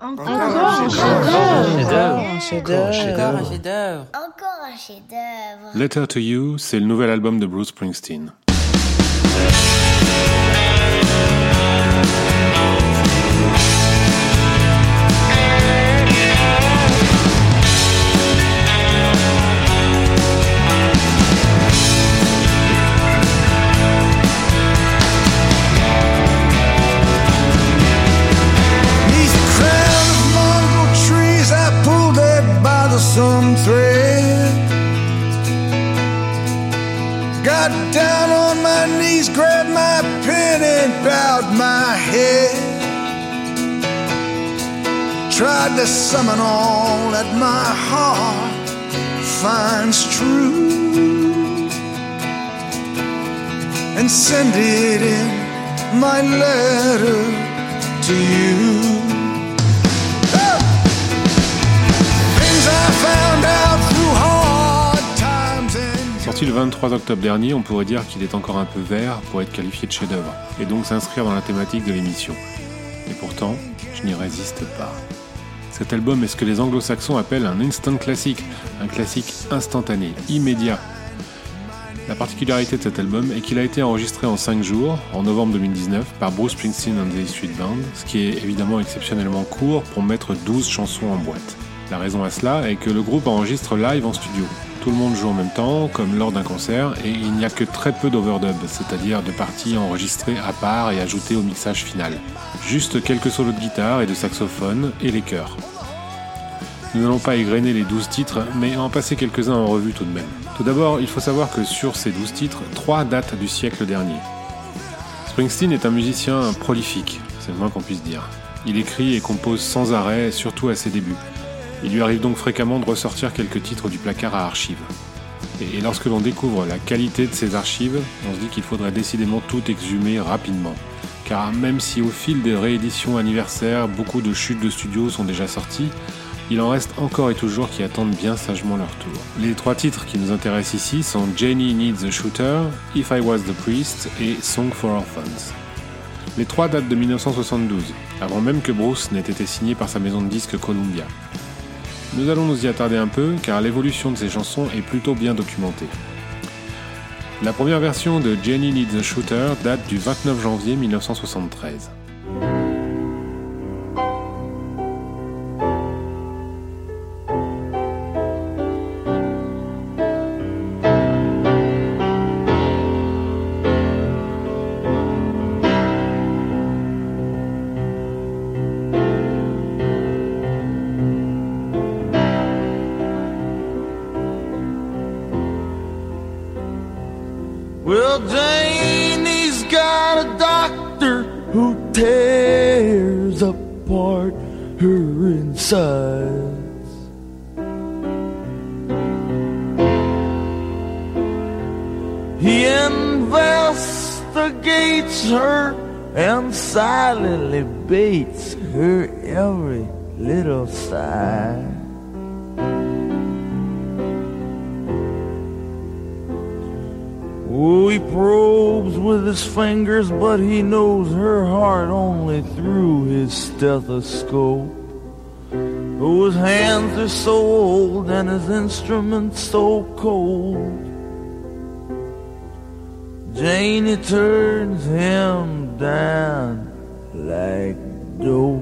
Encore un chef-d'œuvre. Encore un chef Letter to You, c'est le nouvel album de Bruce Springsteen. some thread. Got down on my knees, grabbed my pen, and bowed my head. Tried to summon all that my heart finds true and send it in my letter to you. Sorti le 23 octobre dernier, on pourrait dire qu'il est encore un peu vert pour être qualifié de chef-d'œuvre, et donc s'inscrire dans la thématique de l'émission. Et pourtant, je n'y résiste pas. Cet album est ce que les anglo-saxons appellent un instant classique, un classique instantané, immédiat. La particularité de cet album est qu'il a été enregistré en 5 jours, en novembre 2019, par Bruce Springsteen and the Street Band, ce qui est évidemment exceptionnellement court pour mettre 12 chansons en boîte. La raison à cela est que le groupe enregistre live en studio, tout le monde joue en même temps, comme lors d'un concert, et il n'y a que très peu d'overdub, c'est-à-dire de parties enregistrées à part et ajoutées au mixage final. Juste quelques solos de guitare et de saxophone, et les chœurs. Nous n'allons pas égrener les 12 titres, mais en passer quelques-uns en revue tout de même. Tout d'abord, il faut savoir que sur ces 12 titres, 3 datent du siècle dernier. Springsteen est un musicien prolifique, c'est le moins qu'on puisse dire. Il écrit et compose sans arrêt, surtout à ses débuts. Il lui arrive donc fréquemment de ressortir quelques titres du placard à archives. Et lorsque l'on découvre la qualité de ces archives, on se dit qu'il faudrait décidément tout exhumer rapidement. Car même si au fil des rééditions anniversaires, beaucoup de chutes de studios sont déjà sorties, il en reste encore et toujours qui attendent bien sagement leur tour. Les trois titres qui nous intéressent ici sont Jenny Needs a Shooter, If I Was the Priest et Song for Orphans. Les trois datent de 1972, avant même que Bruce n'ait été signé par sa maison de disques Columbia. Nous allons nous y attarder un peu car l'évolution de ces chansons est plutôt bien documentée. La première version de Jenny Needs a Shooter date du 29 janvier 1973. sides. He investigates her and silently baits her every little sigh. Oh, he probes with his fingers, but he knows her heart only through his stethoscope. Whose hands are so old and his instruments so cold. Janie turns him down like dough.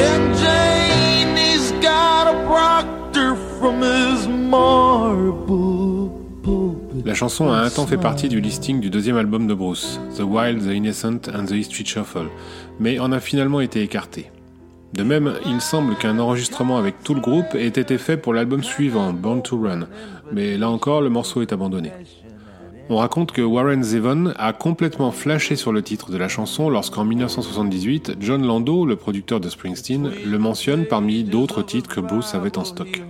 And Janie's got a proctor from his marble. La chanson a un temps fait partie du listing du deuxième album de Bruce, The Wild, The Innocent and The History Shuffle, mais en a finalement été écartée. De même, il semble qu'un enregistrement avec tout le groupe ait été fait pour l'album suivant, Born to Run, mais là encore, le morceau est abandonné. On raconte que Warren Zevon a complètement flashé sur le titre de la chanson lorsqu'en 1978, John Lando, le producteur de Springsteen, le mentionne parmi d'autres titres que Bruce avait en stock.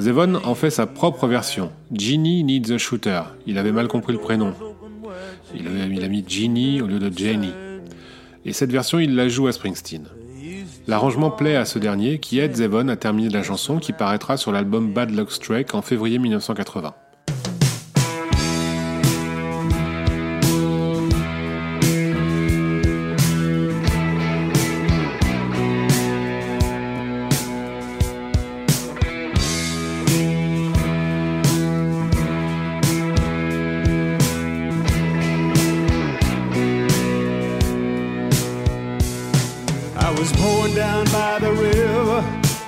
Zevon en fait sa propre version. Ginny Needs a Shooter. Il avait mal compris le prénom. Il, avait, a mis Ginny au lieu de Jenny. Et cette version, il la joue à Springsteen. L'arrangement plaît à ce dernier qui aide Zevon à terminer la chanson qui paraîtra sur l'album Bad Luck Strike en février 1980. was pouring down by the river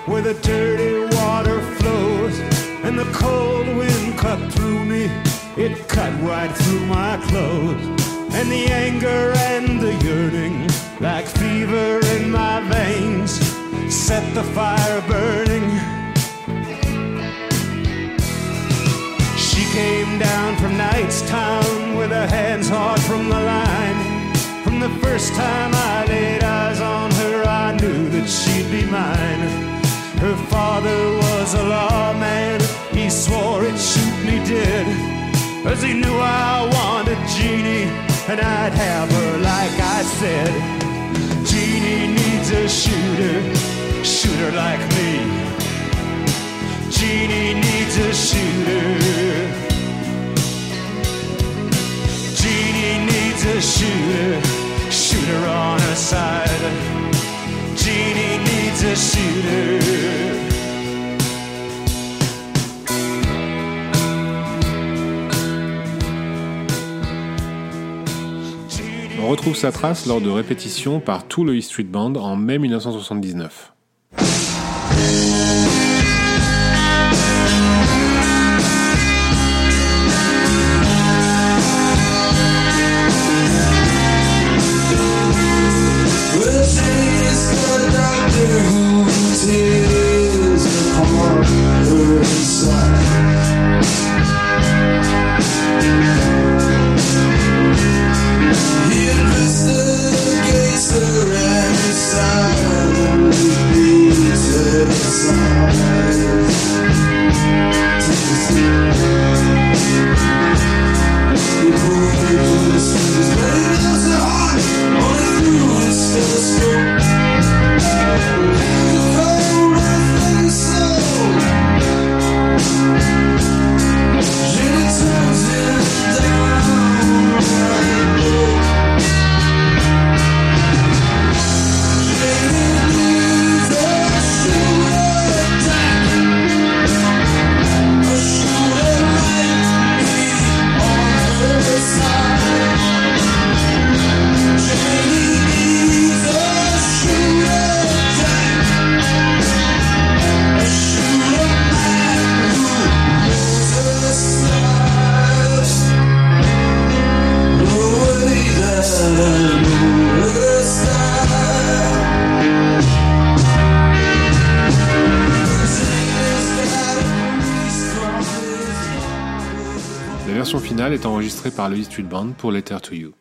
where the dirty water flows, and the cold wind cut through me. It cut right through my clothes, and the anger and the yearning, like fever in my veins, set the fire burning. She came down from Town with her hands hard from the line. From the first time I laid eyes on knew that she'd be mine. Her father was a lawman, he swore he'd shoot me dead. Cause he knew I wanted Jeannie, and I'd have her like I said. Jeannie needs a shooter, shooter like me. Jeannie needs a shooter. Jeannie needs a shooter, shooter on her side. On retrouve sa trace lors de répétitions par tout le East Street Band en mai 1979. version finale est enregistrée par le Street Band pour Letter to You.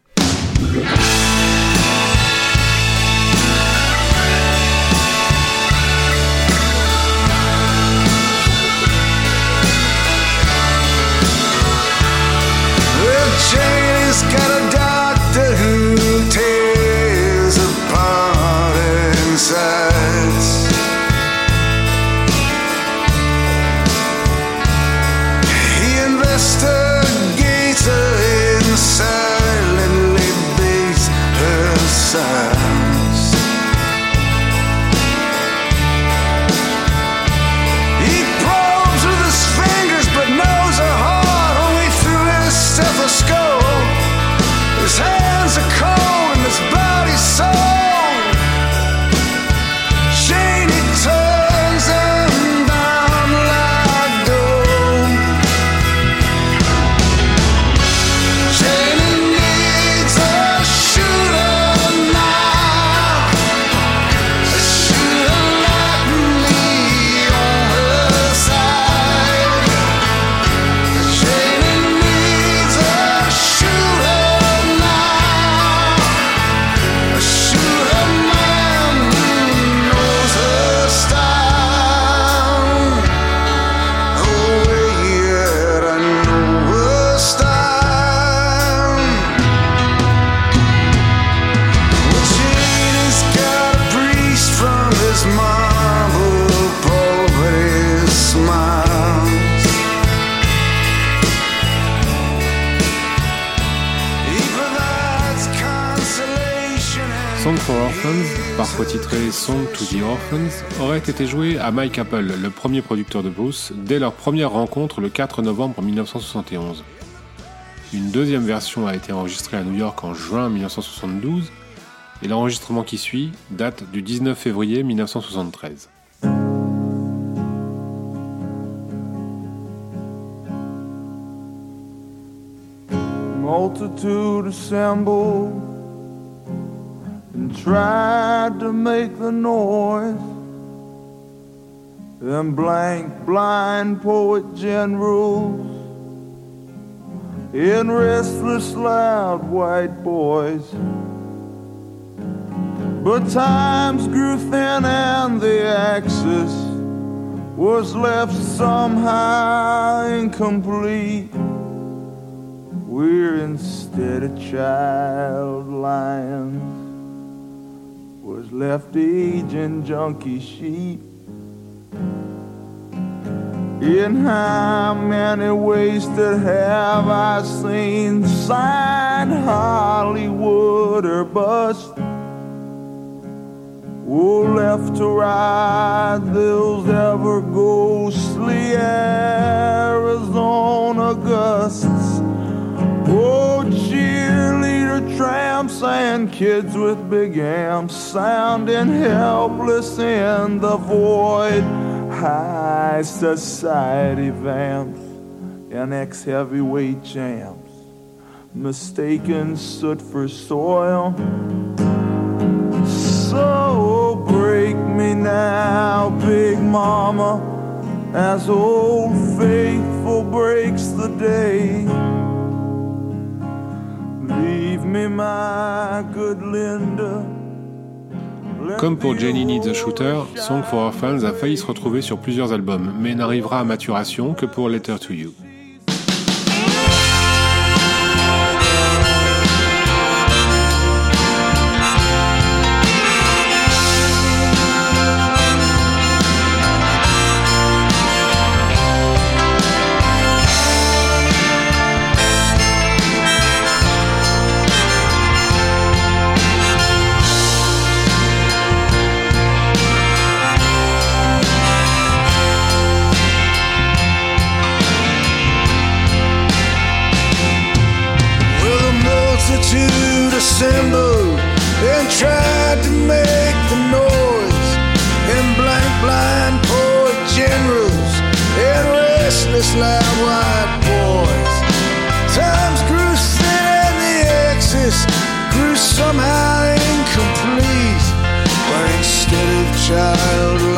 Song to the Orphans aurait été joué à Mike Apple, le premier producteur de Bruce, dès leur première rencontre le 4 novembre 1971. Une deuxième version a été enregistrée à New York en juin 1972 et l'enregistrement qui suit date du 19 février 1973. and tried to make the noise. Them blank blind poet generals in restless loud white boys. But times grew thin and the axis was left somehow incomplete. We're instead a child lions was left aging junkie sheep. In how many ways that have I seen sign Hollywood or bust? Oh, left to ride those ever ghostly Arizona gusts. tramps and kids with big amps sounding helpless in the void. High society vamps and ex heavyweight champs, mistaken soot for soil. So break me now, Big Mama, as old faithful breaks the day. Comme pour Jenny Needs a Shooter, Song for Our Fans a failli se retrouver sur plusieurs albums, mais n'arrivera à maturation que pour Letter to You. just like white boys. Times grew thin and the axis grew somehow incomplete. But instead of childhood.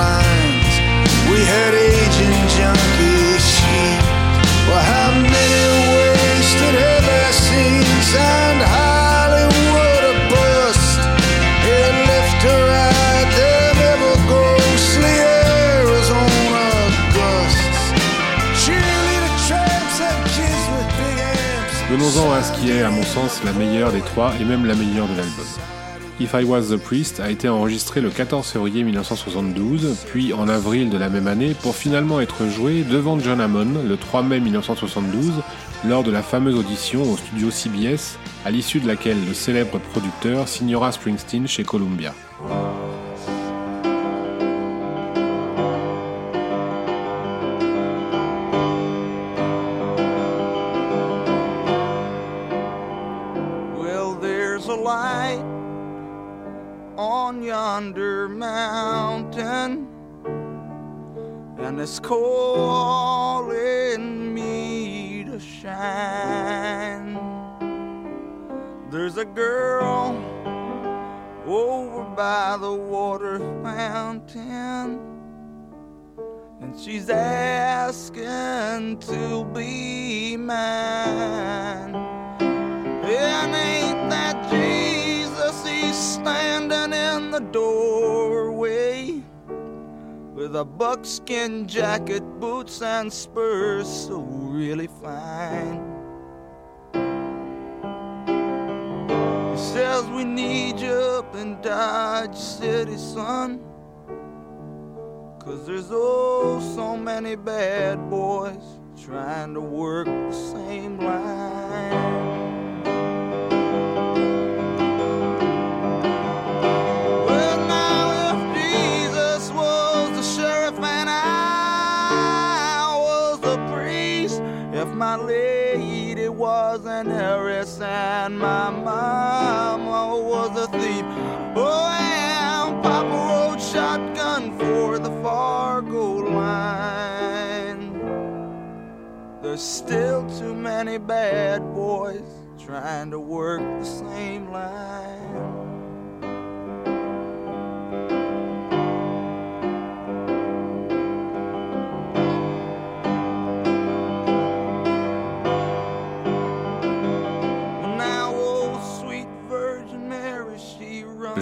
ce qui est, à mon sens, la meilleure des trois et même la meilleure de l'album. If I Was the Priest a été enregistré le 14 février 1972, puis en avril de la même année, pour finalement être joué devant John Hammond le 3 mai 1972 lors de la fameuse audition au studio CBS, à l'issue de laquelle le célèbre producteur signera Springsteen chez Columbia. on yonder mountain, and it's calling me to shine. There's a girl over by the water fountain, and she's asking to be mine. And ain't that Jesus? He's standing in the doorway with a buckskin jacket, boots, and spurs so really fine. He says, We need you up in Dodge City, son. Cause there's oh so many bad boys trying to work the same line. and my mama was a thief. Oh, and Papa rode shotgun for the Fargo line. There's still too many bad boys trying to work the same line.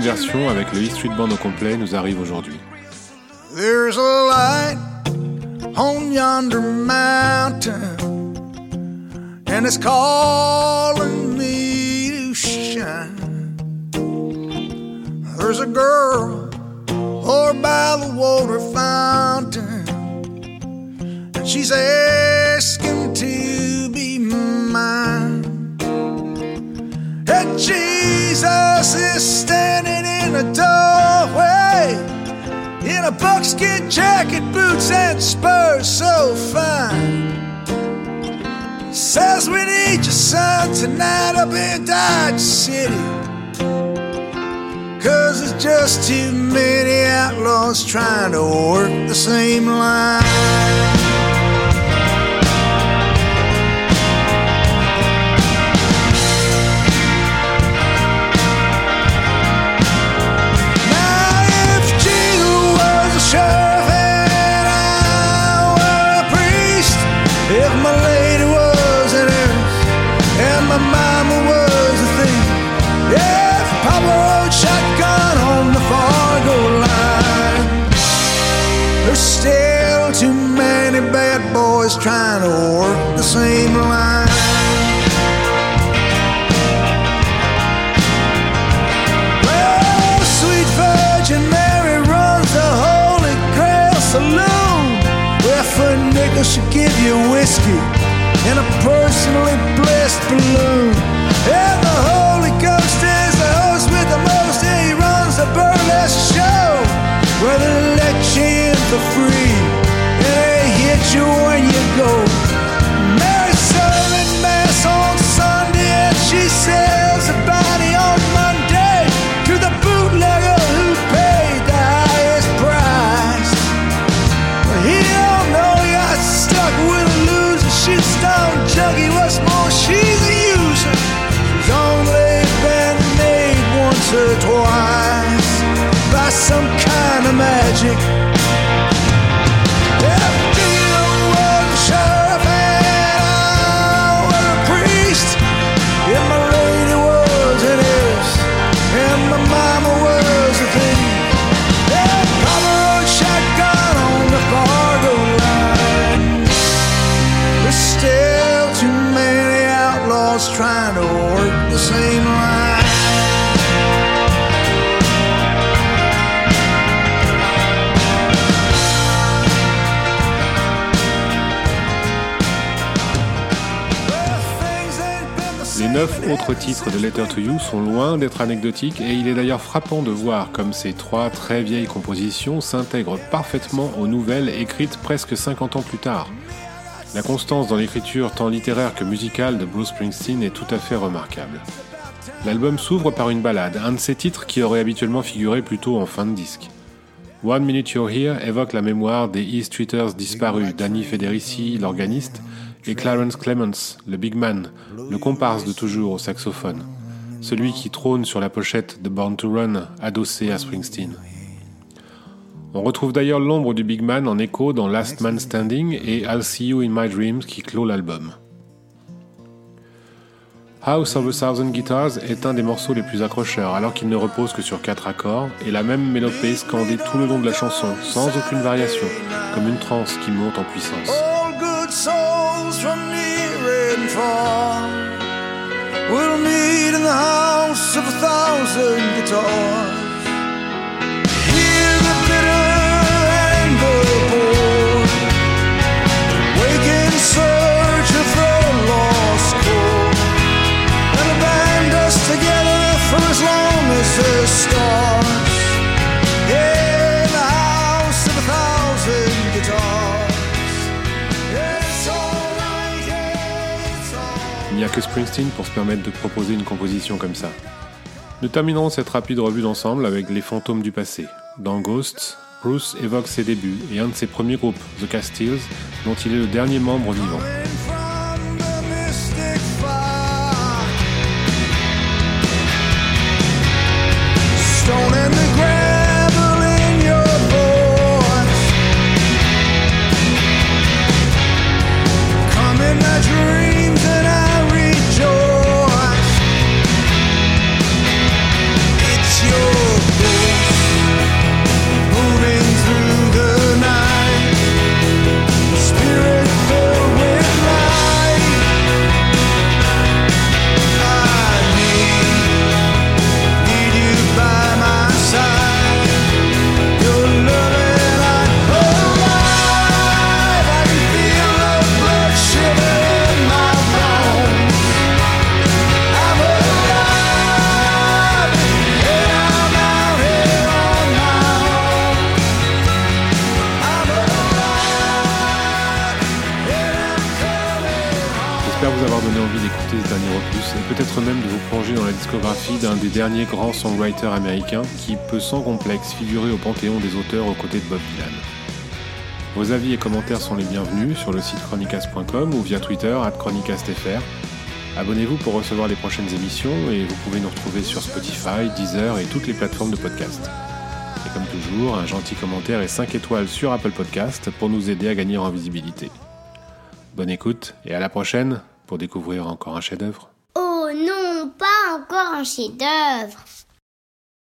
version avec le Street Band au complet nous arrive aujourd'hui. a doorway in a buckskin jacket, boots, and spurs so fine. Says we need your son tonight up in Dodge City. Cause there's just too many outlaws trying to work the same line. I were a priest if my lady was an and my mama was a thing. If Papa rode shotgun on the Fargo line, there's still too many bad boys trying to work the same line. doctor should give you whiskey and a personally blessed balloon. And the Holy Ghost is the host with the most. He runs a burlesque show where they let you autres titres de Letter to You sont loin d'être anecdotiques et il est d'ailleurs frappant de voir comme ces trois très vieilles compositions s'intègrent parfaitement aux nouvelles écrites presque 50 ans plus tard. La constance dans l'écriture tant littéraire que musicale de Bruce Springsteen est tout à fait remarquable. L'album s'ouvre par une balade, un de ces titres qui aurait habituellement figuré plutôt en fin de disque. One Minute You're Here évoque la mémoire des E-Streeters disparus, Danny Federici, l'organiste, et Clarence Clemens, le big man, le comparse de toujours au saxophone, celui qui trône sur la pochette de Born to Run adossé à Springsteen. On retrouve d'ailleurs l'ombre du big man en écho dans Last Man Standing et I'll See You in My Dreams qui clôt l'album. House of a Thousand Guitars est un des morceaux les plus accrocheurs, alors qu'il ne repose que sur quatre accords et la même mélopée scandée tout le long de la chanson, sans aucune variation, comme une transe qui monte en puissance. souls from near and far we will meet in the house of a thousand guitars. Springsteen pour se permettre de proposer une composition comme ça. Nous terminerons cette rapide revue d'ensemble avec Les fantômes du passé. Dans Ghosts, Bruce évoque ses débuts et un de ses premiers groupes, The Castiles, dont il est le dernier membre vivant. peut-être même de vous plonger dans la discographie d'un des derniers grands songwriters américains qui peut sans complexe figurer au panthéon des auteurs aux côtés de Bob Dylan. Vos avis et commentaires sont les bienvenus sur le site chronicast.com ou via Twitter at chronicastfr. Abonnez-vous pour recevoir les prochaines émissions et vous pouvez nous retrouver sur Spotify, Deezer et toutes les plateformes de podcast. Et comme toujours, un gentil commentaire et 5 étoiles sur Apple Podcast pour nous aider à gagner en visibilité. Bonne écoute et à la prochaine pour découvrir encore un chef-d'œuvre encore un chef-d'œuvre.